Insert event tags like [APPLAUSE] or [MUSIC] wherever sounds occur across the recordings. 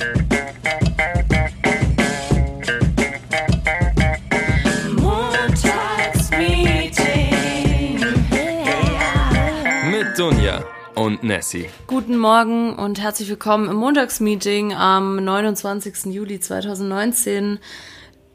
Mit Dunja und Nessie. Guten Morgen und herzlich willkommen im Montagsmeeting am 29. Juli 2019.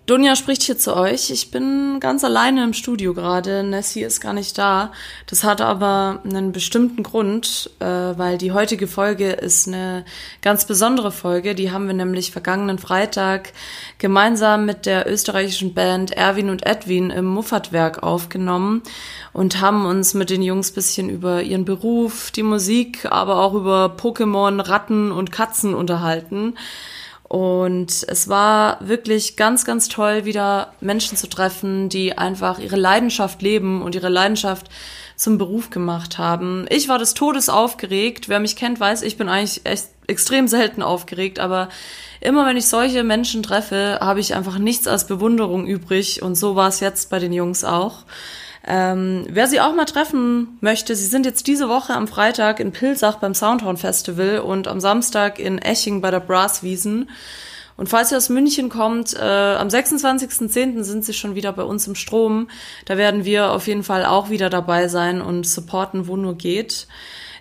Dunja spricht hier zu euch. Ich bin ganz alleine im Studio gerade. Nessie ist gar nicht da. Das hat aber einen bestimmten Grund, äh, weil die heutige Folge ist eine ganz besondere Folge. Die haben wir nämlich vergangenen Freitag gemeinsam mit der österreichischen Band Erwin und Edwin im Muffatwerk aufgenommen und haben uns mit den Jungs bisschen über ihren Beruf, die Musik, aber auch über Pokémon, Ratten und Katzen unterhalten. Und es war wirklich ganz, ganz toll, wieder Menschen zu treffen, die einfach ihre Leidenschaft leben und ihre Leidenschaft zum Beruf gemacht haben. Ich war des Todes aufgeregt. Wer mich kennt, weiß, ich bin eigentlich echt extrem selten aufgeregt, aber immer wenn ich solche Menschen treffe, habe ich einfach nichts als Bewunderung übrig. Und so war es jetzt bei den Jungs auch. Ähm, wer sie auch mal treffen möchte, sie sind jetzt diese Woche am Freitag in Pilsach beim Soundhorn Festival und am Samstag in Eching bei der Brasswiesen. Und falls ihr aus München kommt, äh, am 26.10. sind sie schon wieder bei uns im Strom. Da werden wir auf jeden Fall auch wieder dabei sein und supporten, wo nur geht.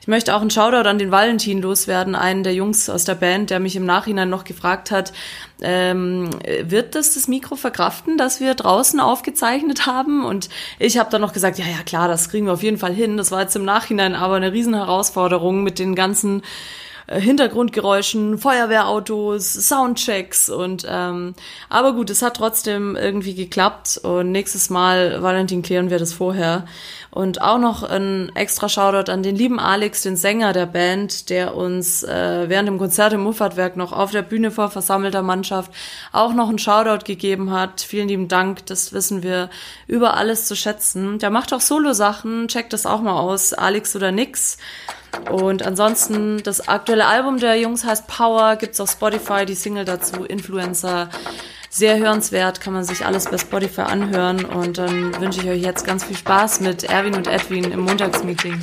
Ich möchte auch einen Shoutout an den Valentin loswerden, einen der Jungs aus der Band, der mich im Nachhinein noch gefragt hat, ähm, wird das das Mikro verkraften, dass wir draußen aufgezeichnet haben? Und ich habe dann noch gesagt, ja, ja, klar, das kriegen wir auf jeden Fall hin. Das war jetzt im Nachhinein aber eine riesen Herausforderung mit den ganzen äh, Hintergrundgeräuschen, Feuerwehrautos, Soundchecks und ähm, aber gut, es hat trotzdem irgendwie geklappt und nächstes Mal, Valentin, klären wir das vorher. Und auch noch ein extra Shoutout an den lieben Alex, den Sänger der Band, der uns äh, während dem Konzert im Muffatwerk noch auf der Bühne vor versammelter Mannschaft auch noch einen Shoutout gegeben hat. Vielen lieben Dank, das wissen wir über alles zu schätzen. Der macht auch Solo-Sachen, checkt das auch mal aus, Alex oder nix. Und ansonsten, das aktuelle Album der Jungs heißt Power, gibt's auf Spotify, die Single dazu, Influencer. Sehr hörenswert, kann man sich alles bei Spotify anhören. Und dann wünsche ich euch jetzt ganz viel Spaß mit Erwin und Edwin im Montagsmeeting.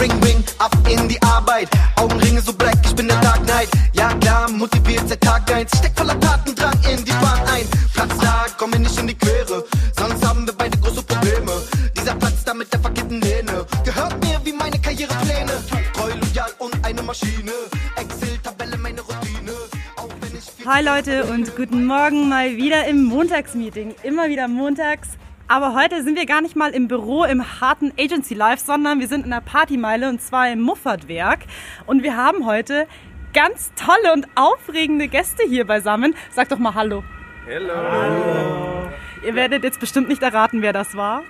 Ring, ring, ab in die Arbeit. Augenringe so black, ich bin der Dark Knight. Ja klar, motiviert seit Tag 1. Steck voller Tatendrang in die Bahn ein. Platz da, komme nicht in die Quere. Sonst haben wir beide große Probleme. Dieser Platz da mit der verkehrten Lehne. Gehört mir wie meine Karrierepläne. Treu, loyal und eine Maschine. Excel-Tabelle, meine Routine. Hi Leute und guten Morgen mal wieder im Montagsmeeting. Immer wieder montags. Aber heute sind wir gar nicht mal im Büro im harten Agency Life, sondern wir sind in der Partymeile und zwar im Muffatwerk. Und wir haben heute ganz tolle und aufregende Gäste hier beisammen. Sag doch mal Hallo. Hello. Ihr werdet jetzt bestimmt nicht erraten, wer das war.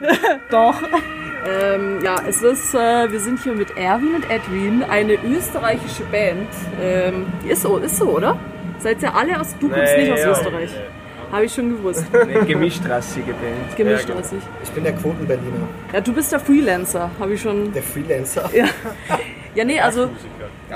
[LAUGHS] Doch. Ähm, ja, es ist, äh, wir sind hier mit Erwin und Edwin, eine österreichische Band. Ähm, die ist so, ist so, oder? Seid ihr alle aus, du kommst Nee, nicht aus ja. Österreich. Habe ich schon gewusst. [LAUGHS] Eine gemischtrassige Band. Gemischt Ja, ja, sich. Ich bin der Quoten-Berliner, Ja, du bist der Freelancer, habe ich schon. der Freelancer. Ja. [LAUGHS] ja, nee, also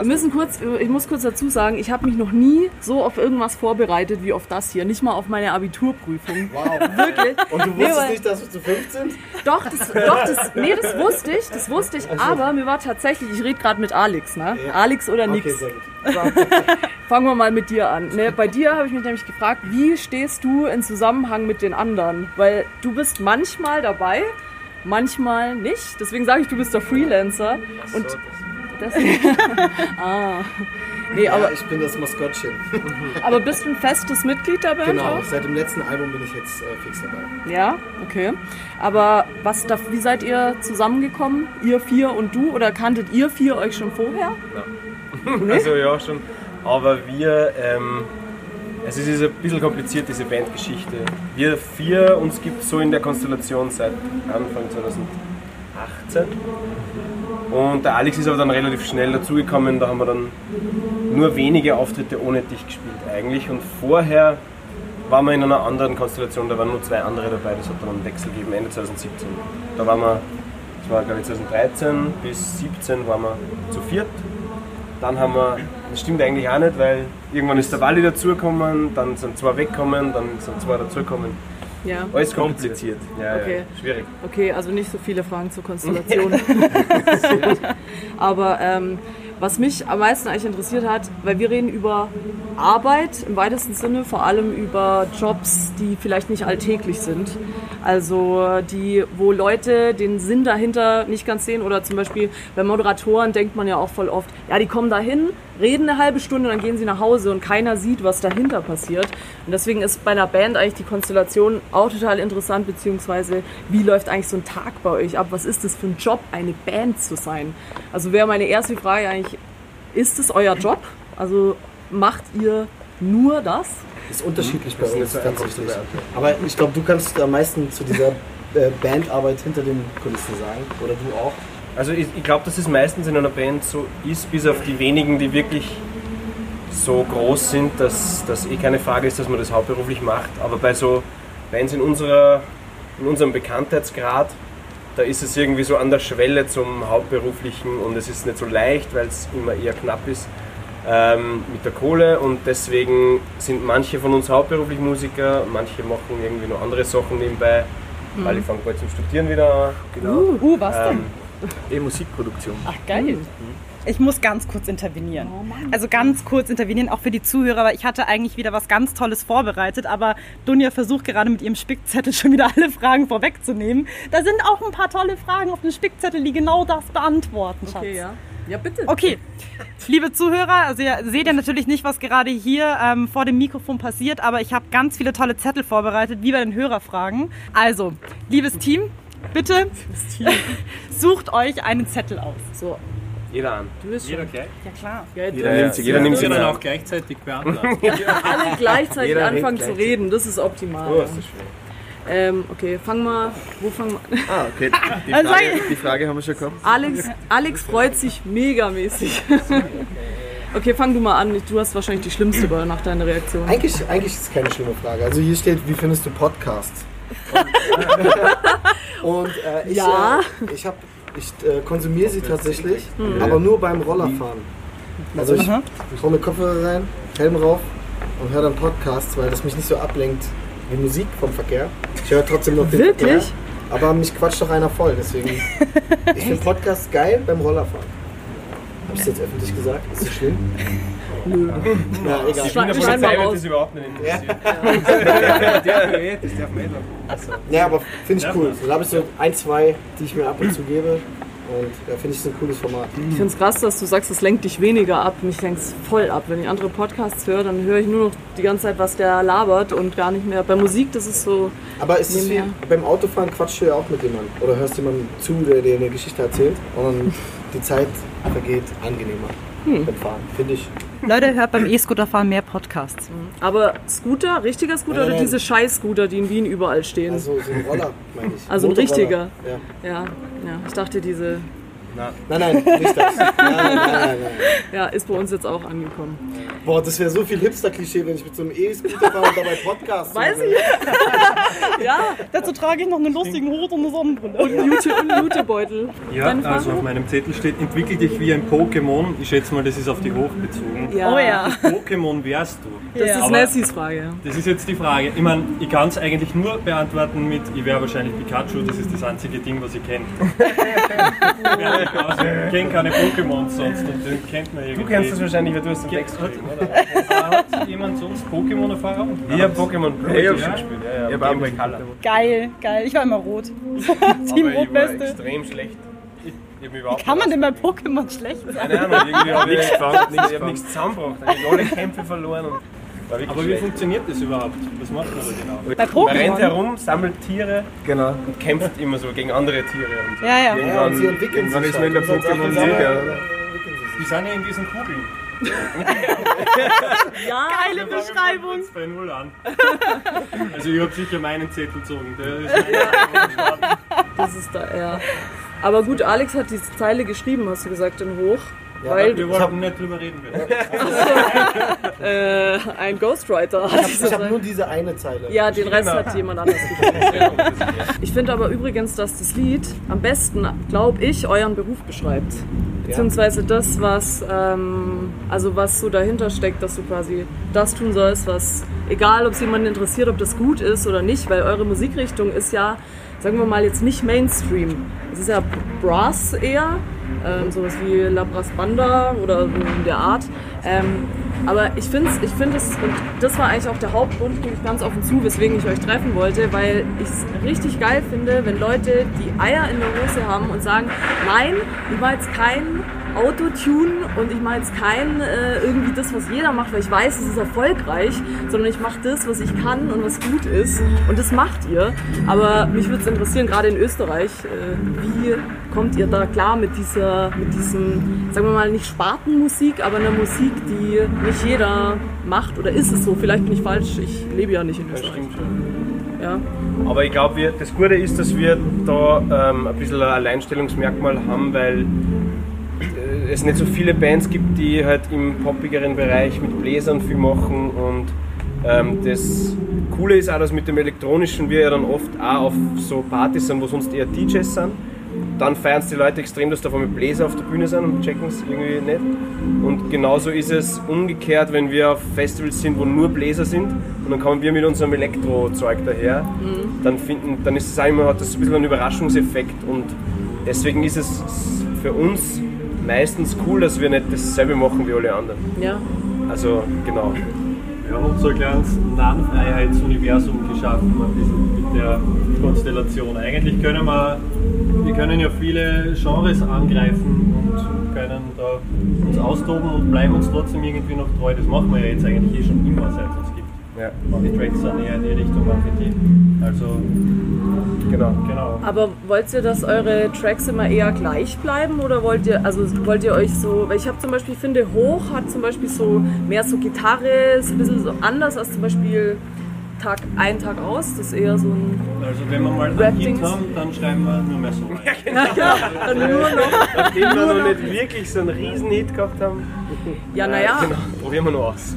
wir müssen kurz, ich muss kurz dazu sagen, ich habe mich noch nie so auf irgendwas vorbereitet wie auf das hier. Nicht mal auf meine Abiturprüfung. Wow. [LAUGHS] Wirklich. Und du Nee, wusstest weil- nicht, dass wir zu fünf sind? Doch, das, doch das, nee, das wusste ich, das wusste ich, aber mir war tatsächlich, ich rede gerade mit Alex, ne? Ja. Alex oder Okay, nix. sehr [LAUGHS] gut. Fangen wir mal mit dir an. Ne, bei dir habe ich mich nämlich gefragt, wie stehst du in Zusammenhang mit den anderen? Weil du bist manchmal dabei, manchmal nicht. Deswegen sage ich, du bist der Freelancer. Und das, [LAUGHS] ah. Nee, Aber aber, ich bin das Maskottchen. [LAUGHS] aber bist du ein festes Mitglied der Band Genau, auch? seit dem letzten Album bin ich jetzt äh, fix dabei. Ja, okay. Aber was da, wie seid ihr zusammengekommen? Ihr vier und du? Oder kanntet ihr vier euch schon vorher? [LAUGHS] Also ja schon. Aber wir, ähm, es ist ein bisschen kompliziert, diese Bandgeschichte. Wir vier, uns gibt es so in der Konstellation seit Anfang 2018. Und der Alex ist aber dann relativ schnell dazugekommen, da haben wir dann nur wenige Auftritte ohne dich gespielt eigentlich. Und vorher waren wir in einer anderen Konstellation, da waren nur zwei andere dabei, das hat dann einen Wechsel gegeben, Ende 2017. Da waren wir, das war glaube ich 2013 bis 2017 waren wir zu viert. Dann haben wir, das stimmt eigentlich auch nicht, weil irgendwann ist der Wally dazugekommen, dann sind zwei weggekommen, dann sind zwei dazugekommen. Ja. Alles kompliziert. Ja, Okay. ja, schwierig. Okay, also nicht so viele Fragen zur [LAUGHS] Konstellation. [LAUGHS] Aber ähm, was mich am meisten eigentlich interessiert hat, weil wir reden über Arbeit im weitesten Sinne, vor allem über Jobs, die vielleicht nicht alltäglich sind. Also die, wo Leute den Sinn dahinter nicht ganz sehen oder zum Beispiel bei Moderatoren denkt man ja auch voll oft, ja, die kommen dahin, reden eine halbe Stunde, dann gehen sie nach Hause und keiner sieht, was dahinter passiert. Und deswegen ist bei einer Band eigentlich die Konstellation auch total interessant, beziehungsweise wie läuft eigentlich so ein Tag bei euch ab? Was ist das für ein Job, eine Band zu sein? Also wäre meine erste Frage eigentlich, ist es euer Job? Also macht ihr nur das? ist unterschiedlich bei Das ist uns tatsächlich. Aber ich glaube, du kannst am meisten zu dieser äh, Bandarbeit hinter den Kulissen sagen. Oder du auch. Also ich, ich glaube, dass es meistens in einer Band so ist, bis auf die wenigen, die wirklich so groß sind, dass das eh keine Frage ist, dass man das hauptberuflich macht. Aber bei so Bands in, unserer, in unserem Bekanntheitsgrad, da ist es irgendwie so an der Schwelle zum Hauptberuflichen und es ist nicht so leicht, weil es immer eher knapp ist ähm, mit der Kohle und deswegen sind manche von uns hauptberuflich Musiker, manche machen irgendwie noch andere Sachen nebenbei, weil ich fange bald zum Studieren wieder an. Genau. Uh, was denn? Ähm, E-Musikproduktion. Ach, geil. Ich muss ganz kurz intervenieren. Also ganz kurz intervenieren, auch für die Zuhörer, weil ich hatte eigentlich wieder was ganz Tolles vorbereitet, aber Dunja versucht gerade mit ihrem Spickzettel schon wieder alle Fragen vorwegzunehmen. Da sind auch ein paar tolle Fragen auf dem Spickzettel, die genau das beantworten, Schatz. Okay, ja. Ja, bitte. Okay, liebe Zuhörer, also ihr seht ja natürlich nicht, was gerade hier ähm, vor dem Mikrofon passiert, aber ich habe ganz viele tolle Zettel vorbereitet, wie bei den Hörerfragen. Also, liebes Team, bitte [LAUGHS] sucht euch einen Zettel aus. So, jeder an. du bist schon. gleich. Ja klar. Gell, du- Jeder nimmt sich, jeder nimmt Sie sich dann an. auch gleichzeitig beantworten. [LAUGHS] alle gleichzeitig Jeder anfangen zu reden, das ist optimal. Oh, ist das schön. Ähm, okay, fang mal, wo fangen wir Ah, okay. [LAUGHS] Die Also Frage, die Frage haben wir schon gehabt. Alex, Alex freut sich megamäßig. [LAUGHS] Okay, fang du mal an. Du hast wahrscheinlich die schlimmste bei- nach deiner Reaktion. Eigentlich, eigentlich ist es keine schlimme Frage. Also hier steht, wie findest du Podcasts? Und äh, ich, Ja. äh, ich, hab, ich äh, konsumiere sie tatsächlich, aber nur beim Rollerfahren. Also ich, ich hole mir Kopfhörer rein, Helm rauf und höre dann Podcasts, weil das mich nicht so ablenkt wie Musik vom Verkehr. Ich höre trotzdem noch den Wirklich? Verkehr, aber mich quatscht doch einer voll. Deswegen, [LAUGHS] ich finde Podcasts geil beim Rollerfahren. Habe ich es jetzt öffentlich gesagt? Ist das schlimm? Nö. Ja, egal. Polizei wird raus. das überhaupt [LAUGHS] nicht interessieren. Das darf man eh. Ja, aber finde ich cool. Da habe ich so ein, zwei, die ich mir ab und zu gebe. Und ja, finde ich so ein cooles Format. Ich finde es krass, dass du sagst, es lenkt dich weniger ab. Mich lenkt es voll ab. Wenn ich andere Podcasts höre, dann höre ich nur noch die ganze Zeit, was der labert und gar nicht mehr. Bei Musik, das ist so. Aber ist es wie beim Autofahren quatschst du ja auch mit jemandem. Oder hörst jemandem zu, der dir eine Geschichte erzählt. Und die Zeit vergeht angenehmer beim Fahren. Finde ich. Leute, hört beim E-Scooter-Fahren mehr Podcasts. Aber Scooter, richtiger Scooter Nein, oder nein. diese Scheiß-Scooter, die in Wien überall stehen? Also so ein Roller, meine ich. Also ein richtiger. Ja. ja, ja. Ich dachte, diese. Nein, nein, nicht das. [LAUGHS] Nein, nein, nein, nein. Ja, ist bei uns jetzt auch angekommen. Boah, das wäre so viel Hipster-Klischee, wenn ich mit so einem E-Scooter fahre und dabei Podcast Weiß ich. [LAUGHS] Ja, Dazu trage ich noch einen lustigen Hut und eine Sonnenbrille. und Jute und Jutebeutel. Ja, also auf meinem Zettel steht, entwickel dich wie ein Pokémon. Ich schätze mal, das ist auf die Hoch bezogen. Ja. Oh ja. Pokémon wärst du. Das ist Aber Nessys Frage. ja. Das ist jetzt die Frage. Ich meine, ich kann es eigentlich nur beantworten mit, ich wäre wahrscheinlich Pikachu, das ist das einzige Ding, was ich kenne. [LAUGHS] ich kenne keine Pokémons sonst und den kennt man irgendwie. Du kennst das wahrscheinlich, weil du hast den Text Hat, geschrieben, oder? [LAUGHS] hat jemand sonst Pokémon-Erfahrung? Ich hab Pokémon Blue Ja, gespielt. Ja, ja, aber Boy Color. Geil, geil. Ich war immer rot. [LAUGHS] Team Aber ich war Rotbeste. extrem schlecht. Ich, ich überhaupt Kann man denn bei Pokémon schlecht sein? Keine Ahnung, irgendwie [LAUGHS] habe ich Nichts nichts gefangen, nichts Ich hab nichts zusammengebracht. Ich hab alle Kämpfe verloren und Aber wie schlecht. funktioniert das überhaupt? Was macht man da genau? Bei Man rennt herum, sammelt Tiere Genau. und kämpft immer so gegen andere Tiere. Und so. Ja, ja. Ja, und sie entwickeln irgendwann sich ist man in der halt. Pokémon. Die sind ja in diesen Kugeln. [LAUGHS] Ja, Geile Beschreibung. Jetzt bei Null an. Also ich habe sicher meinen Zettel gezogen. Der ist mein das ist da, ja. Aber gut, Alex hat diese Zeile geschrieben, hast du gesagt, in Hoch. Weil Wir wollten nicht drüber reden. [LAUGHS] Äh, ein Ghostwriter Ich habe Zeile. nur diese eine Zeile. Ja, den Rest hat jemand anders [LAUGHS] geschrieben. Ich finde aber übrigens, dass das Lied am besten, glaube ich, euren Beruf beschreibt. Beziehungsweise das, was, ähm, also was so dahinter steckt, dass du quasi das tun sollst, was, egal ob es jemanden interessiert, ob das gut ist oder nicht, weil eure Musikrichtung ist ja, sagen wir mal, jetzt nicht Mainstream. Es ist ja Brass eher. Ähm, sowas wie Labras Banda oder so in der Art. Ähm, aber ich finde ich find es, und das war eigentlich auch der Hauptgrund, gebe ich ganz offen zu, weswegen ich euch treffen wollte, weil ich es richtig geil finde, wenn Leute die Eier in der Hose haben und sagen, nein, ich war jetzt kein Autotune und ich mache jetzt kein äh, irgendwie das, was jeder macht, weil ich weiß, es ist erfolgreich, sondern ich mache das, was ich kann und was gut ist und das macht ihr. Aber mich würde es interessieren, gerade in Österreich, äh, wie kommt ihr da klar mit dieser, mit diesem, sagen wir mal, nicht Spartenmusik, aber einer Musik, die nicht jeder macht oder ist es so? Vielleicht bin ich falsch, ich lebe ja nicht in Das Österreich. stimmt schon. Ja. Aber ich glaube, das Gute ist, dass wir da ähm, ein bisschen ein Alleinstellungsmerkmal haben, weil äh, es nicht so viele Bands gibt, die halt im poppigeren Bereich mit Bläsern viel machen und ähm, das Coole ist auch, dass mit dem Elektronischen wir ja dann oft auch auf so Partys sind, wo sonst eher DJs sind. Dann feiern es die Leute extrem, dass da vor allem Bläser auf der Bühne sind und checken es irgendwie nicht. Und genauso ist es umgekehrt, wenn wir auf Festivals sind, wo nur Bläser sind und dann kommen wir mit unserem Elektro-Zeug daher, dann, finden, dann ist es auch immer, hat das ein bisschen einen Überraschungseffekt und deswegen ist es für uns meistens cool, dass wir nicht dasselbe machen wie alle anderen. ja. Also genau. Wir haben so ein kleines Nahfreiheitsuniversum geschaffen, mit der Konstellation. Eigentlich können wir, wir können ja viele Genres angreifen und können da uns austoben und bleiben uns trotzdem irgendwie noch treu. Das machen wir ja jetzt eigentlich eh schon immer, seit uns Ja, Manche Tracks sind eher in die Richtung, die. Also, genau. genau. Aber wollt ihr, dass eure Tracks immer eher gleich bleiben oder wollt ihr, also wollt ihr euch so, weil ich habe zum Beispiel, finde Hoch hat zum Beispiel so mehr so Gitarre, ist ein bisschen so anders als zum Beispiel Tag ein, Tag aus, das ist eher so ein, Also wenn wir mal einen Rap-Dings. Hit haben, dann schreiben wir nur mehr so. [LAUGHS] dann nur noch, Nachdem wir noch nicht wirklich so einen Riesenhit gehabt haben, ja naja, genau, probieren wir noch aus.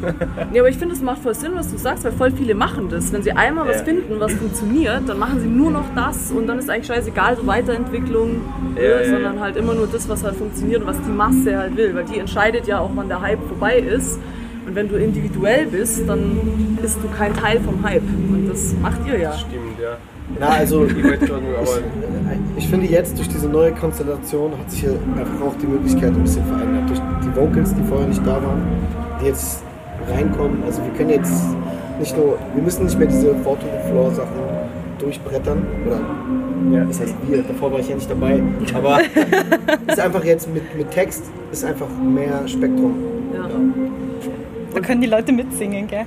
nee, aber ich finde, es macht voll Sinn, was du sagst, weil voll viele machen das. Wenn sie einmal was Ja. finden, was funktioniert, dann machen sie nur noch das und dann ist eigentlich scheißegal, so Weiterentwicklung, Ja, äh, ja, sondern ja. halt immer nur das, was halt funktioniert und was die Masse halt will, weil die entscheidet ja auch, wann der Hype vorbei ist. Und wenn du individuell bist, dann bist du kein Teil vom Hype. Und das macht ihr ja. Stimmt, ja. Na, also [LAUGHS] Ich finde jetzt durch diese neue Konstellation hat sich hier einfach auch die Möglichkeit ein bisschen verändert. Durch die Vocals, die vorher nicht da waren, die jetzt reinkommen. Also wir können jetzt nicht nur, wir müssen nicht mehr diese to the Floor Sachen durchbrettern. Oder Ja. das heißt wir, davor war ich ja nicht dabei. Aber es [LAUGHS] ist einfach jetzt mit, mit Text ist einfach mehr Spektrum. Ja. Da können die Leute mitsingen, gell?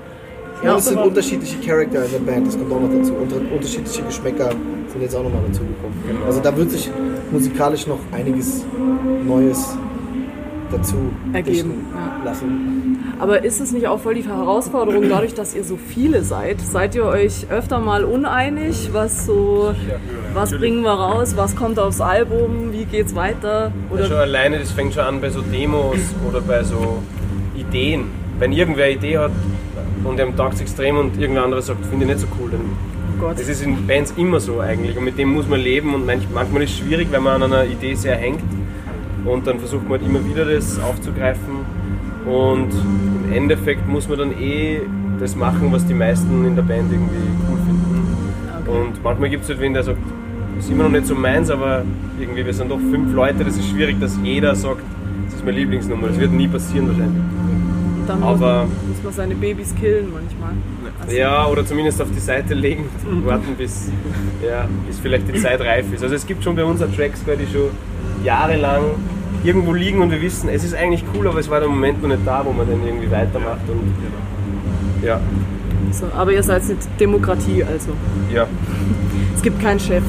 Ja, und es sind unterschiedliche Charakter in der Band, das kommt auch noch dazu. Und unterschiedliche Geschmäcker sind jetzt auch nochmal dazugekommen. Also da wird sich musikalisch noch einiges Neues dazu Ergeben, ja. lassen. Aber ist es nicht auch voll die Herausforderung, dadurch, dass ihr so viele seid? Seid ihr euch öfter mal uneinig? Was so, was bringen wir raus? Was kommt aufs Album? Wie geht's weiter? Oder schon Oder alleine, das fängt schon an bei so Demos oder bei so Ideen. Wenn irgendwer eine Idee hat und dem taugt extrem und irgendwer anderes sagt, finde ich nicht so cool, dann oh das ist in Bands immer so eigentlich und mit dem muss man leben und manch, manchmal ist es schwierig, wenn man an einer Idee sehr hängt und dann versucht man halt immer wieder das aufzugreifen und im Endeffekt muss man dann eh das machen, was die meisten in der Band irgendwie cool finden. Und manchmal gibt es halt wen, der sagt, ist immer noch nicht so meins, aber irgendwie, wir sind doch fünf Leute, das ist schwierig, dass jeder sagt, das ist meine Lieblingsnummer. Das wird nie passieren wahrscheinlich. Dann muss aber- man, muss man seine Babys killen manchmal. Also, Ja, oder zumindest auf die Seite legen und [LAUGHS] warten, bis, ja, bis vielleicht die Zeit reif ist. Also es gibt schon bei uns auch Tracks, die schon jahrelang irgendwo liegen und wir wissen, es ist eigentlich cool, aber es war der Moment noch nicht da, wo man dann irgendwie weitermacht. Und ja, So, aber ihr seid nicht Demokratie, also. ja. [LAUGHS] Es gibt keinen Chef.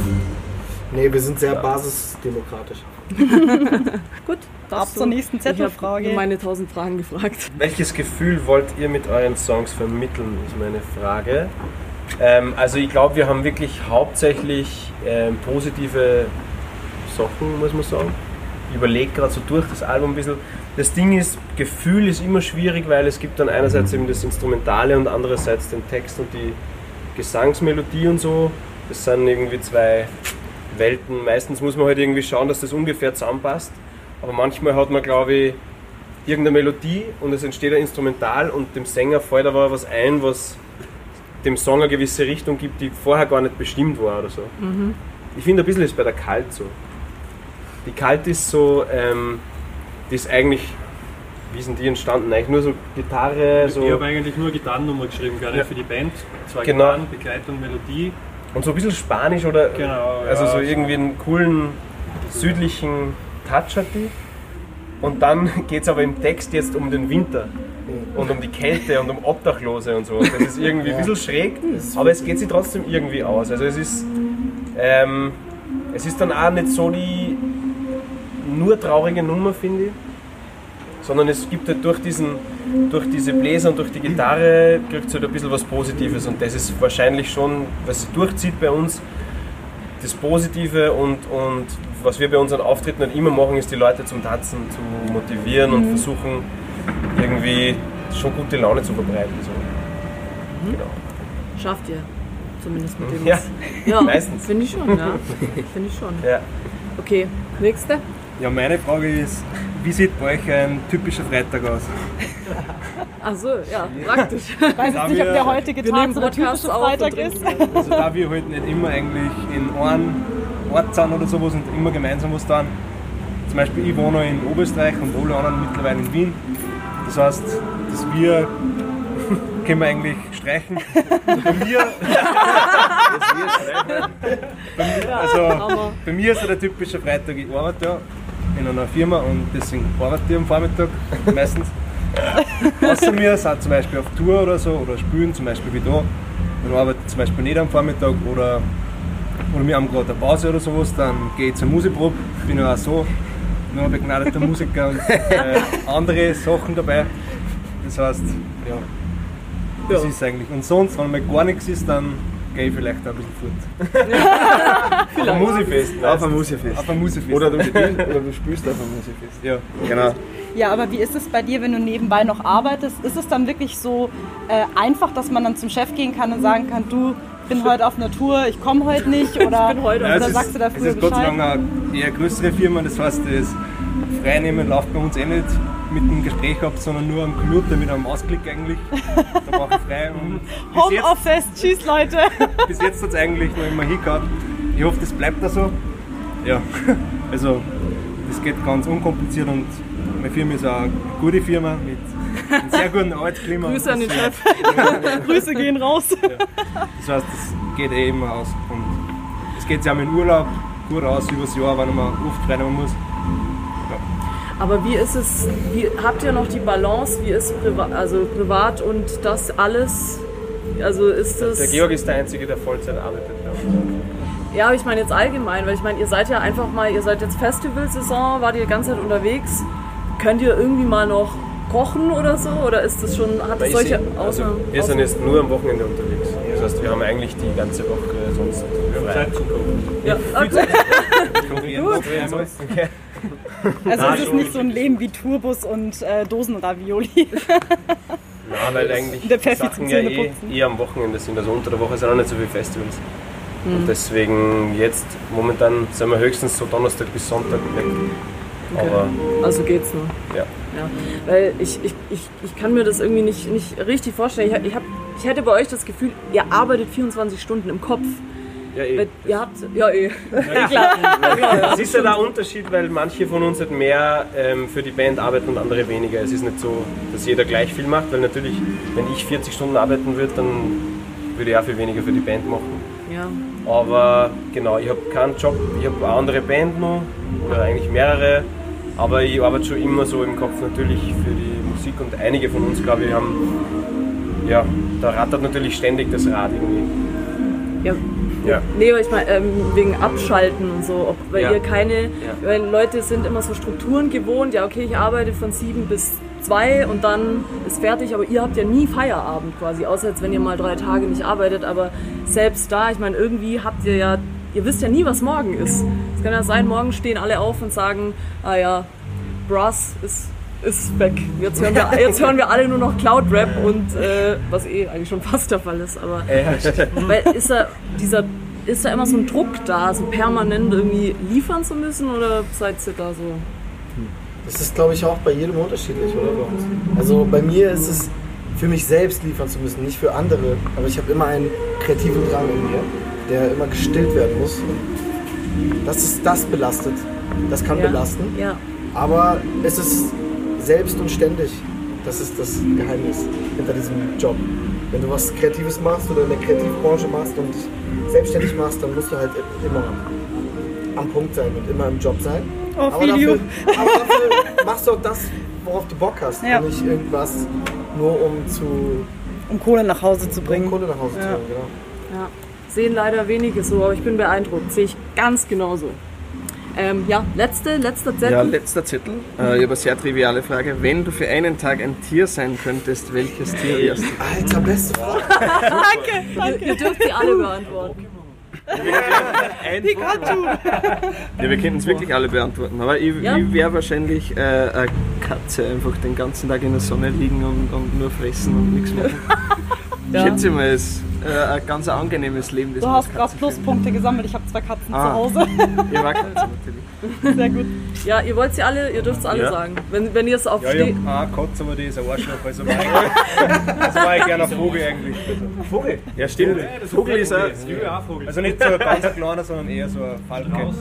Nee, wir sind sehr basisdemokratisch. [LAUGHS] Gut, Ab zur nächsten Ich habe Zettelfrage. meine tausend Fragen gefragt. Welches Gefühl wollt ihr mit euren Songs vermitteln, ist meine Frage. Ähm, also ich glaube, wir haben wirklich hauptsächlich ähm, positive Sachen, muss man sagen. Ich überlege gerade so durch das Album ein bisschen. Das Ding ist, Gefühl ist immer schwierig, weil es gibt dann einerseits eben das Instrumentale und andererseits den Text und die Gesangsmelodie und so. Das sind irgendwie zwei Welten. Meistens muss man halt irgendwie schauen, dass das ungefähr zusammenpasst. Aber manchmal hat man, glaube ich, irgendeine Melodie und es entsteht ein Instrumental und dem Sänger fällt aber was ein, was dem Song eine gewisse Richtung gibt, die vorher gar nicht bestimmt war oder so. Ich finde, ein bisschen ist bei der Kalt so. Die Kalt ist so, ähm, die ist eigentlich, wie sind die entstanden? Eigentlich nur so Gitarre, so Ich habe eigentlich nur Gitarrennummer geschrieben, gar nicht Ja. für die Band. Zwei Genau. Gitarren, Begleitung, Melodie. Und so ein bisschen Spanisch oder Genau, also ja, so so- irgendwie einen coolen südlichen Touch hat die. Und dann [LAUGHS] geht es aber im Text jetzt um den Winter und um die Kälte und um Obdachlose und so. Das ist irgendwie ein bisschen schräg, aber es geht sich trotzdem irgendwie aus. Also es ist, ähm, es ist dann auch nicht so die nur traurige Nummer, finde ich. Sondern es gibt halt durch, diesen, durch diese Bläser und durch die Gitarre kriegt es halt ein bisschen was Positives und das ist wahrscheinlich schon, was sich durchzieht bei uns, das Positive und, und was wir bei unseren Auftritten halt immer machen, ist die Leute zum Tanzen zu motivieren und versuchen irgendwie schon gute Laune zu verbreiten. So. Genau. Schafft ihr. Zumindest mit dem. Ja, ja meistens. Finde ich schon, ja. [LAUGHS] Finde ich schon. Ja. Okay, nächste. Ja, meine Frage ist, wie sieht bei euch ein typischer Freitag aus? Achso, ja, praktisch. Ich weiß jetzt nicht, ob der heutige Tag so der typische Freitag ist. trinken. Also da wir halt nicht immer eigentlich in einem Ort sind oder sowas und immer gemeinsam was tun. Zum Beispiel ich wohne in Oberösterreich und alle anderen mittlerweile in Wien. Das heißt, dass wir [LAUGHS] können wir eigentlich streichen. Und bei mir, [LAUGHS] bei mir, also, bei mir ist so der typische Freitag, ich arbeite ja in einer Firma und deswegen arbeite ich am Vormittag [LAUGHS] meistens. Außer wir sind zum Beispiel auf Tour oder so oder spielen zum Beispiel wie da. Dann arbeite ich zum Beispiel nicht am Vormittag oder, oder wir haben gerade eine Pause oder sowas, dann gehe ich zur Musikprobe. Ich bin ja auch so nur ein begnadeter Musiker und äh, andere Sachen dabei. Das heißt, ja, das ist eigentlich. Und sonst, wenn mal gar nichts ist, dann gehe ich vielleicht auch ein bisschen fort. [LAUGHS] Auf ein Musikfest. Auf ein Musikfest. Auf ein Musikfest. Oder du, spielst, oder du spielst auf einem Musikfest. ja. Genau. Ja, aber wie ist es bei dir, wenn du nebenbei noch arbeitest? Ist es dann wirklich so äh, einfach, dass man dann zum Chef gehen kann und sagen kann, du, ich bin heute auf einer Tour, ich komme heute nicht? Oder, [LAUGHS] bin heute- Ja, oder ist- sagst du da Es ist Gott sei? Dank eine eher größere Firma, das heißt, das Freinehmen läuft bei uns eh nicht mit dem Gespräch ab, sondern nur am Computer mit einem Ausklick eigentlich. Da brauche ich frei. Homeoffice, tschüss Leute. [LAUGHS] bis jetzt hat es eigentlich noch immer hingehauen. Ich hoffe, das bleibt da so. Ja, also das geht ganz unkompliziert und meine Firma ist auch eine gute Firma mit einem sehr guten Arbeitsklima. Grüße an den Chef. [LAUGHS] Grüße gehen raus. Das heißt, das geht eh immer aus. Und es geht ja auch mit dem Urlaub gut aus übers Jahr, wenn man oft nehmen muss. Aber wie ist es, wie, habt ihr noch die Balance, wie ist priva also privat und das alles? Also ist das. Der Georg ist der Einzige, der Vollzeit arbeitet. Ja. Ja, aber ich meine jetzt allgemein, weil ich meine, ihr seid ja einfach mal, ihr seid jetzt Festivalsaison, wart ihr die ganze Zeit unterwegs. Könnt ihr irgendwie mal noch kochen oder so? Oder ist das schon, hat ich solche also, Ausnahmen? wir sind jetzt nur am Wochenende unterwegs. Das heißt, wir haben eigentlich die ganze Woche sonst frei. Zeit zum Gucken. ja, okay. [LAUGHS] Ja. [LAUGHS] Also es ist nicht so ein Leben wie Tourbus und äh, Dosenravioli. [LAUGHS] Ja, weil eigentlich Der Pfeffi Sachen ja eh, eher am Wochenende sind. Also unter der Woche sind auch nicht so viele Festivals. Hm. Und deswegen jetzt, momentan sind wir höchstens so Donnerstag bis Sonntag weg. Aber Also geht's noch. ja. Ja, weil ich, ich, ich, ich kann mir das irgendwie nicht, nicht richtig vorstellen. Ich, ich, hab, ich hätte bei euch das Gefühl, ihr arbeitet 24 Stunden im Kopf. Ja eh. Weil Ihr habt, ja eh. Ja, [LAUGHS] klar. Es ist ja der Unterschied, weil manche von uns halt mehr ähm, für die Band arbeiten und andere weniger. Es ist nicht so, dass jeder gleich viel macht, weil natürlich, wenn ich 40 Stunden arbeiten würde, dann würde ich auch viel weniger für die Band machen. Ja. Aber genau, ich habe keinen Job, ich habe eine andere Band noch, oder eigentlich mehrere, aber ich arbeite schon immer so im Kopf natürlich für die Musik und einige von uns, glaube ich, haben, ja, da rattert natürlich ständig das Rad irgendwie. ja. Ja. Nee, aber ich meine, ähm, wegen Abschalten und so, ob, weil Ja. ihr keine, weil Leute sind immer so Strukturen gewohnt, ja okay, ich arbeite von sieben bis zwei und dann ist fertig, aber ihr habt ja nie Feierabend quasi, außer jetzt, wenn ihr mal drei Tage nicht arbeitet, aber selbst da, ich meine, irgendwie habt ihr ja, ihr wisst ja nie, was morgen ist. Es kann ja sein, morgen stehen alle auf und sagen, ah ja, Brass ist ist weg. Jetzt hören wir, jetzt hören wir alle nur noch Cloud Rap und äh, was eh eigentlich schon [LAUGHS] fast der Fall ist, aber weil ist da dieser ist da immer so ein Druck da, so permanent irgendwie liefern zu müssen oder seid ihr da so? Das ist, glaube ich, auch bei jedem unterschiedlich, oder? Bei uns? Also bei mir ist es für mich selbst liefern zu müssen, nicht für andere. Aber ich habe immer einen kreativen Drang in mir, der immer gestillt werden muss. Das ist das belastet. Das kann Ja. belasten. Ja. Aber es ist selbst und ständig. Das ist das Geheimnis hinter diesem Job. Wenn du was Kreatives machst oder in der Kreativbranche machst und dich selbstständig machst, dann musst du halt immer am Punkt sein und immer im Job sein. Oh, aber, dafür, aber dafür machst du auch das, worauf du Bock hast. Ja. Und nicht irgendwas nur um zu Um Kohle nach Hause zu um bringen. Kohle nach Hause zu Ja. bringen. Genau. Ja, sehen leider wenige so, aber ich bin beeindruckt. Sehe ich ganz genauso. Ähm, ja, letzte, letzter Zettel. Ja, letzter Zettel. Äh, ich habe eine sehr triviale Frage. Wenn du für einen Tag ein Tier sein könntest, welches Tier wärst du? Alter, beste Frage. [LAUGHS] ihr, ihr dürft sie alle beantworten. Ja, wir könnten es wirklich alle beantworten. Aber ich, Ja. ich wäre wahrscheinlich äh, eine Katze, einfach den ganzen Tag in der Sonne liegen und, und nur fressen und nichts machen. Ja. Schätze ich mal, ist äh, ein ganz angenehmes Leben. Das Du hast gerade Pluspunkte gesammelt. Ich habe zwei Katzen Ah. zu Hause. mag Katzen natürlich. Sehr gut. Ja, ihr wollt sie alle, ihr dürft es alle Ja. sagen. Wenn, wenn ihr es auf Ja, ich Ste- hab eine Katze, aber die ist ein Arschloch, also war ich, also war ich gerne ein Vogel eigentlich. Also, Vogel. Ja, stimmt. Vogel ist ein. Ja Vogel. also nicht so ein ganz kleiner, sondern eher so ein Falke.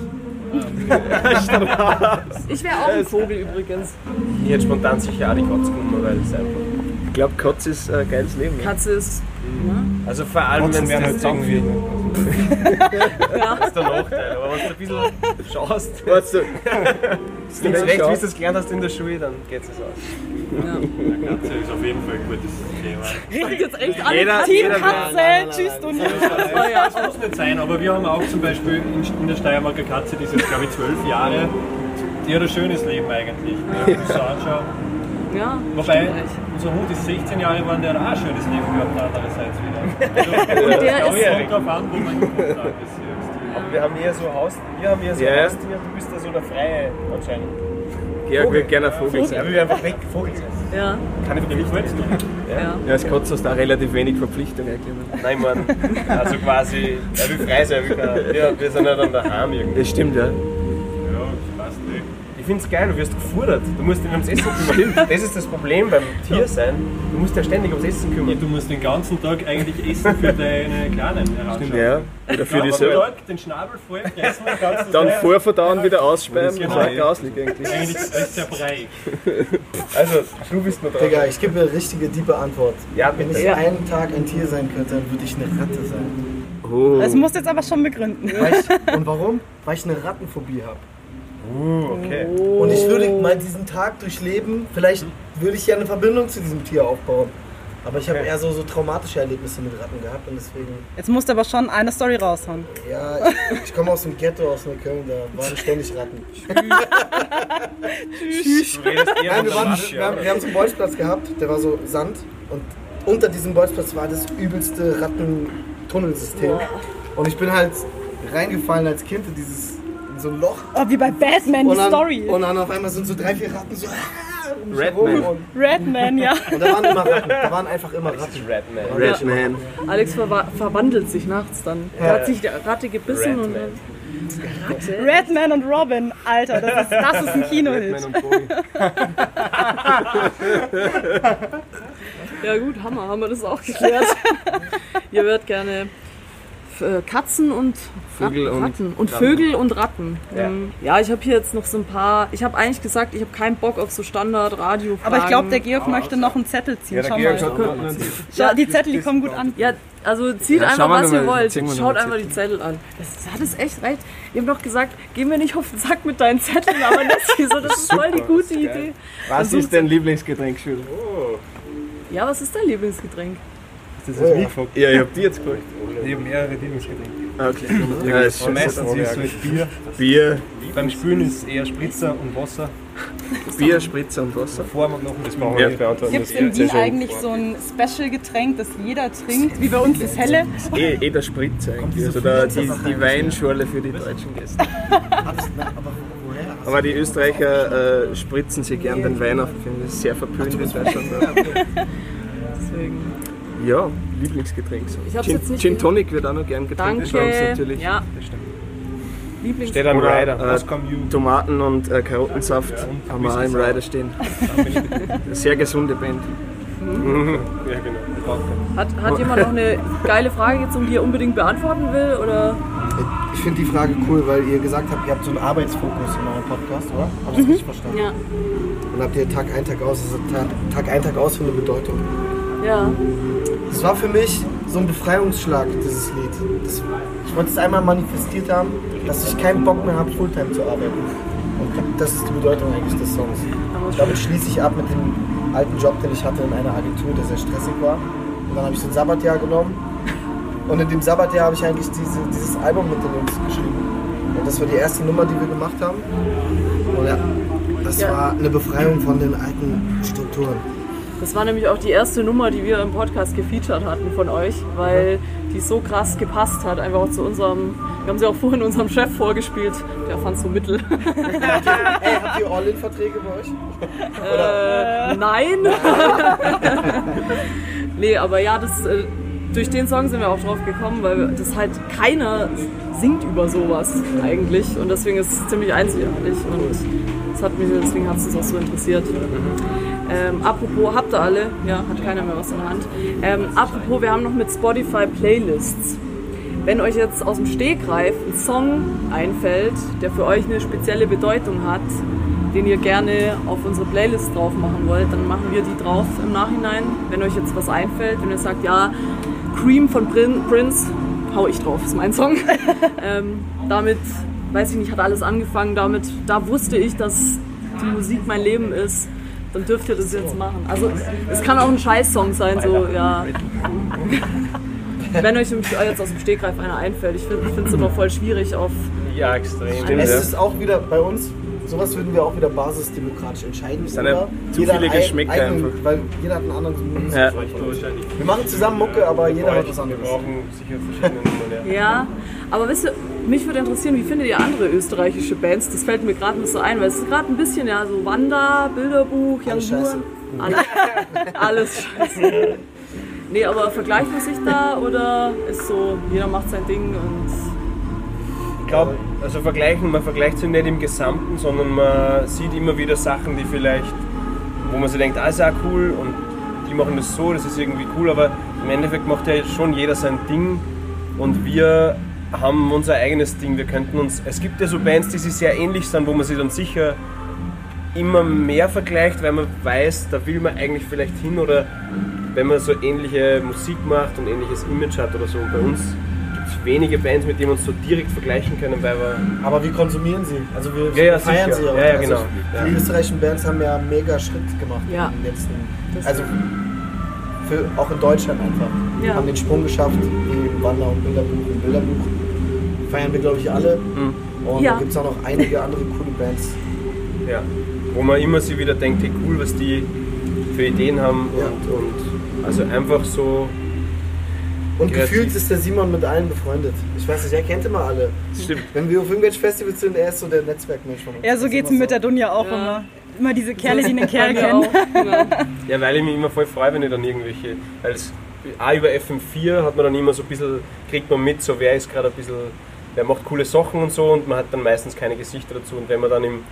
Ich wäre auch ein Vogel übrigens. Ich hätte spontan sicher auch die Katze genommen, weil es einfach. Ich glaube, Katze ist ein geiles Leben. Ja. Katze ist. Also vor allem, wenn es halt das irgendwie. zusammenführen. Ja, Das ist der Nachteil. Aber wenn du ein bisschen schaust, Weißt du, links, rechts, wie du es gelernt hast in der Schule, dann geht es aus. Katze ist auf jeden Fall ein gutes Thema. redet jetzt echt alle Jeder-. Team jeder- Katze. Tschüss, Dunja. Ja. Das muss nicht sein, aber wir haben auch zum Beispiel in, der Steiermark eine Katze, die ist jetzt glaube ich zwölf Jahre. Die hat ein schönes Leben eigentlich. Ja, muss so anschauen. ja, Wobei, stimmt. Unser Hund ist 16 Jahre geworden, der hat auch ein schönes Leben gehabt, andererseits wieder. [LAUGHS] Also, Und der ja, ist. es kommt drauf an, wo man dran ist. Aber wir haben eher so Haus, wir haben eher so Ja. Haustier, du bist da so der Freie anscheinend. Georg wird gerne ein Vogel Ja, sein. wir will einfach weg, Vogel sein. Ja, Keine Verpflichtung. ja. Ja, als Katze hast du auch relativ wenig Verpflichtung eigentlich. Nein, Mann. Also quasi, er will frei sein, er will wir sind ja dann daheim irgendwie. Das stimmt, ja. Ja. Ich find's geil, du wirst gefordert. Du musst dich ums Essen kümmern. Das ist das Problem beim Tiersein. Du musst ja ständig ums Essen Ja, kümmern. du musst den ganzen Tag eigentlich Essen für [LAUGHS] deine Kleinen heranschauen. Ja. Oder für Ja, dich aber selber. Tag den Schnabel voll fressen, dann kannst du Dann sagen, vorverdauen, wieder aussperren, Das das ist ist auch genau. grauslich eigentlich. Eigentlich ist sehr breit. [LAUGHS] Also, du bist nur dran. Digga, ich gebe eine richtige, diepe Antwort. Ja, Wenn ich einen Tag ein Tier sein könnte, dann würde ich eine Ratte sein. Oh. Das musst du jetzt aber schon begründen. Weil ich, [LAUGHS] und warum? Weil ich eine Rattenphobie habe. Uh, okay. Und ich würde mal diesen Tag durchleben. Vielleicht würde ich ja eine Verbindung zu diesem Tier aufbauen. Aber ich habe eher so, so traumatische Erlebnisse mit Ratten gehabt und deswegen, Jetzt musst du aber schon eine Story raushauen. ja, ich, ich komme aus dem Ghetto aus Neukölln, da waren ständig Ratten. [LAUGHS] Nein, von wir, waren, wir, haben, wir haben so einen Bolzplatz gehabt, der war so Sand und unter diesem Bolzplatz war das übelste Rattentunnelsystem. Und ich bin halt reingefallen als Kind in dieses so ein Loch. Oh, wie bei Batman, die Und dann, Story. und dann auf einmal sind so drei, vier Ratten so ah, Redman. Redman, ja. und da waren immer Ratten, da waren einfach immer Ratten. Redman. Redman. Alex verwa verwandelt sich nachts dann. Er hat sich die Ratte gebissen und dann. Ratte? Redman und Robin, Alter, das ist, das ist ein Kinohit. Redman. [LAUGHS] Ja gut, Hammer, haben wir das auch geklärt. Ihr hört gerne Katzen und Vögel Ratten. und Ratten. und. Vögel und Ratten. Ja. Ähm, Ja, ich habe hier jetzt noch so ein paar. Ich habe eigentlich gesagt, ich habe keinen Bock auf so standard radio Aber ich glaube, der Georg möchte noch einen Zettel ziehen. Ja, der Schau Georg mal. hat. Schau, die Zettel, die kommen gut an. Ja, also zieht Ja, einfach, was ihr wollt. Schaut einfach die Zettel an. Das hat es echt recht. Wir haben doch gesagt, geh mir nicht auf den Sack mit deinen Zetteln, aber Nessie, so, das ist voll die gute Idee. Was ist dein Lieblingsgetränk, Schüler? Ja, was ist dein Lieblingsgetränk? Das ist mich gefragt. Ja, ich hab die jetzt gefragt. Ich habe mehrere Lieblingsgetränke. Okay. Ja, ist Aber schon meistens ist es halt Bier. Bier, Beim Spülen ist es eher Spritzer und Wasser. [LAUGHS] Bier, Spritzer und Wasser. Vor und nach das brauchen Ja. wir nicht beantworten. Gibt es in Wien eigentlich so ein Special-Getränk, das jeder trinkt, wie bei uns das Helle? [LAUGHS] Eh, eh der Spritzer eigentlich. Also da, die, die Weinschorle für die deutschen Gäste. [LAUGHS] Aber woher? Aber die Österreicher äh, spritzen sich gern den Wein auf. Ich finde das sehr verpönt in Deutschland. Deswegen. Ja, Lieblingsgetränk. So. Ich Gin, jetzt nicht Gin Tonic wird auch noch gern getrunken. bei uns Danke. natürlich. Ja, Das stimmt. Lieblings Steht am Oder, Rider. äh, come you? Tomaten und äh, Karottensaft haben wir auch im Rider stehen. [LAUGHS] Sehr gesunde Band. [LAUGHS] ja, genau. Hat, hat jemand noch eine geile Frage jetzt, um die er unbedingt beantworten will? Oder? Ich finde die Frage cool, weil ihr gesagt habt, ihr habt so einen Arbeitsfokus in eurem Podcast, oder? Hab ich das richtig verstanden? Ja. Und habt ihr Tag ein, Tag aus, also Tag, Tag ein, Tag aus für eine Bedeutung? Ja. Das war für mich so ein Befreiungsschlag, dieses Lied. Das, ich wollte es einmal manifestiert haben, dass ich keinen Bock mehr habe, Fulltime zu arbeiten. Und das ist die Bedeutung eigentlich des Songs. Damit schließe ich ab mit dem alten Job, den ich hatte in einer Agentur, der sehr stressig war. Und dann habe ich so ein Sabbatjahr genommen. Und in dem Sabbatjahr habe ich eigentlich diese, dieses Album mit den Jungs geschrieben. Und das war die erste Nummer, die wir gemacht haben. Und ja, das war eine Befreiung von den alten Strukturen. Das war nämlich auch die erste Nummer, die wir im Podcast gefeatured hatten von euch, weil die so krass gepasst hat, einfach auch zu unserem. Wir haben sie auch vorhin unserem Chef vorgespielt, der fand so mittel. [LAUGHS] Ey, habt ihr All-In-Verträge bei euch? Äh, nein. [LAUGHS] nee, aber ja, das, äh, durch den Song sind wir auch drauf gekommen, weil das halt keiner singt über sowas eigentlich und deswegen ist es ziemlich einzigartig und das hat mich, deswegen hat es uns auch so interessiert. Ähm, apropos, habt ihr alle? Ja, hat keiner mehr was in der Hand. Ähm, apropos, wir haben noch mit Spotify Playlists. Wenn euch jetzt aus dem Stegreif ein Song einfällt, der für euch eine spezielle Bedeutung hat, den ihr gerne auf unsere Playlist drauf machen wollt, dann machen wir die drauf im Nachhinein. Wenn euch jetzt was einfällt, wenn ihr sagt, ja, Cream von Prin- Prince, hau ich drauf, ist mein Song. [LAUGHS] ähm, damit, weiß ich nicht, hat alles angefangen. Damit, da wusste ich, dass die Musik mein Leben ist. Dann dürft ihr das jetzt machen. Also es kann auch ein Scheiß-Song sein, so ja. [LAUGHS] Wenn euch jetzt aus dem Stegreif einer einfällt. Ich finde es immer voll schwierig auf. Ja, extrem. Es ja. ist auch wieder bei uns, sowas würden wir auch wieder basisdemokratisch entscheiden. sind ja oder? zu viele ein- Geschmäcker eigenen- einfach. Weil jeder hat einen anderen Musik. Ja. Wir machen zusammen Mucke, aber jeder hat was Wir anderes. brauchen sicher verschiedene Nummern. Ja. Ja, aber wisst ihr, mich würde interessieren, wie findet ihr andere österreichische Bands? Das fällt mir gerade nicht so ein, weil es ist gerade ein bisschen ja so Wanda, Bilderbuch, Jan Alles scheiße. Buren. Alle, [LAUGHS] alles scheiße. Nee, aber vergleicht man sich da oder ist so, jeder macht sein Ding und. Ich glaube, also vergleichen, man vergleicht sie nicht im Gesamten, sondern man sieht immer wieder Sachen, die vielleicht, wo man sich denkt, ah, ist auch cool und die machen das so, das ist irgendwie cool, aber im Endeffekt macht ja schon jeder sein Ding und wir haben unser eigenes Ding. Wir könnten uns, es gibt ja so Bands, die sich sehr ähnlich sind, wo man sich dann sicher immer mehr vergleicht, weil man weiß, da will man eigentlich vielleicht hin oder wenn man so ähnliche Musik macht und ähnliches Image hat oder so. Und bei uns gibt es wenige Bands, mit denen wir uns so direkt vergleichen können, weil wir Aber wir konsumieren sie. Also wir Ja, ja, feiern sicher. sie auch. Ja, ja, also genau. Die Ja. österreichischen Bands haben ja einen mega Schritt gemacht Ja. in den letzten. Also für, auch in Deutschland einfach. Ja. Haben den Sprung geschafft, wie Wander und Bilderbuch und Bilderbuch. Feiern wir glaube ich alle. Und Ja. da gibt es auch noch einige andere coole Bands. Ja, wo man immer sich wieder denkt, hey cool, was die für Ideen haben Ja. und, und also einfach so, Und Kreativ. gefühlt ist der Simon mit allen befreundet. Ich weiß nicht, er kennt immer alle. stimmt. Wenn wir auf irgendwelchen Festivals sind, er ist so der Netzwerkmensch von uns. Ja, so geht's immer mir mit der Dunja auch Ja. immer. Immer diese Kerle, die einen Kerl [LAUGHS] kennen. auch, ja. Ja, weil ich mich immer voll freue, wenn ich dann irgendwelche, als auch über FM4 hat man dann immer so ein bisschen, kriegt man mit, so wer ist gerade ein bisschen, wer macht coole Sachen und so und man hat dann meistens keine Gesichter dazu und wenn man dann im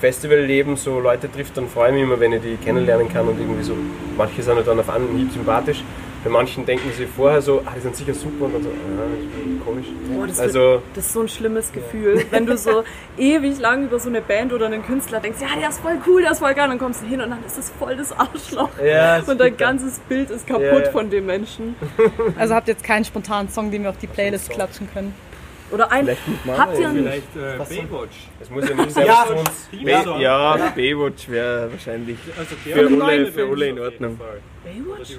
Festivalleben so Leute trifft, dann freue ich mich immer, wenn ich die kennenlernen kann und irgendwie so, manche sind halt dann auf Anhieb sympathisch, bei manchen denken sie vorher so, ah, die sind sicher super und dann so, ah, das ist komisch. Boah, das, Also- wird, das ist so ein schlimmes Gefühl, wenn du so [LAUGHS] ewig lang über so eine Band oder einen Künstler denkst, ja, der ist voll cool, der ist voll geil, und dann kommst du hin und dann ist das voll das Arschloch. Ja, ist und dein ganzes Bild ist kaputt Ja, ja. von dem Menschen. [LAUGHS] Also habt ihr jetzt keinen spontanen Song, den wir auf die Playlist klatschen können. Oder ein. Habt ihr einen. Vielleicht äh, Baywatch. Es muss ja nicht sein, Ja. uns Ja. Ja, Baywatch wäre wahrscheinlich Also für alle, für alle in Ordnung. Baywatch?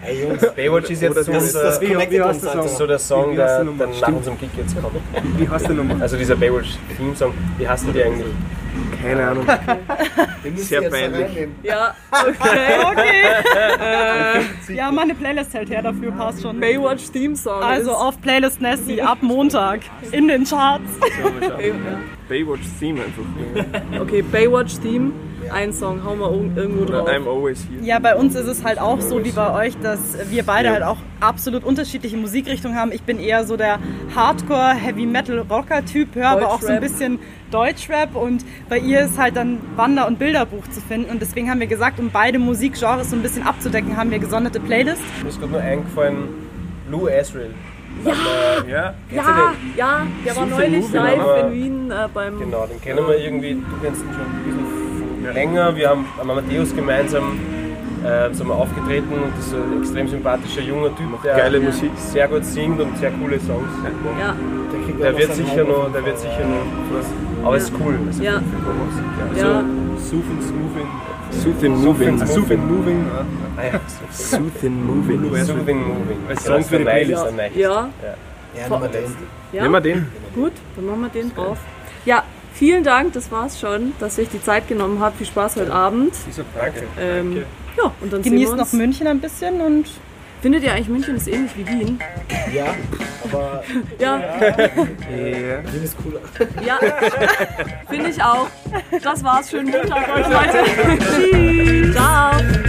Hey Jungs, Baywatch ist jetzt Oder so, das- unser, das Wie- uns, der. Song? so der Song, der der nach unserem Gig jetzt kommt. Wie heißt der Nummer? Also dieser Baywatch-Theme-Song, wie heißt denn die eigentlich? Keine Ahnung. [LAUGHS] Sehr peinlich. Ja, okay. Okay. [LAUGHS] Ja, meine Playlist hält her dafür, passt schon. Baywatch Theme Song. Also auf Playlist Nessie ab Montag in den Charts. [LAUGHS] Baywatch Theme einfach. Okay, Baywatch Theme. Ein Song, hau mal irgendwo drauf. I'm always here. Ja, bei uns ist es halt auch so wie bei euch, dass wir beide halt auch absolut unterschiedliche Musikrichtungen haben. Ich bin eher so der Hardcore, Heavy Metal Rocker Typ, höre aber auch so ein bisschen Deutschrap und bei ihr ist halt dann Wander- und Bilderbuch zu finden und deswegen haben wir gesagt, um beide Musikgenres so ein bisschen abzudecken, haben wir gesonderte Playlists. Mir ist gerade nur eingefallen, Lou Asriel. Ja, Ja, ja, ja, der war neulich Movie, live aber- in Wien äh, beim. Genau, den kennen wir irgendwie, du kennst ihn schon ein bisschen länger. Wir haben am Amadeus gemeinsam äh, sind wir aufgetreten und das ist ein extrem sympathischer junger Typ, der geile Musik. sehr gut singt und sehr coole Songs. Ja, Der, kriegt Der wird sicher noch, der wird sicher noch was. Aber es ist cool. Also Ja. Musik, ja. ja. Soothing, smoothing. Soothing Moving. Soothing, moving. Ah, ja, Soothing Moving. Soothing Moving. Als Song für die Playlist. ein nice. Ja, Ja, nimm mal den. ja. Nehmen wir den. Gut, dann machen wir den drauf. Ja, vielen Dank, das war's schon, dass ihr euch die Zeit genommen habt. Viel Spaß heute Abend. Danke. Ähm, ja, und dann Genießt noch. München ein bisschen und Findet ihr eigentlich München ist ähnlich wie Wien? Ja, aber [LAUGHS] Ja, Wien ist cooler. ja. [LAUGHS] Finde ich auch. Das war's. Schönen Montag euch, Leute. [LAUGHS] Tschüss. Ciao.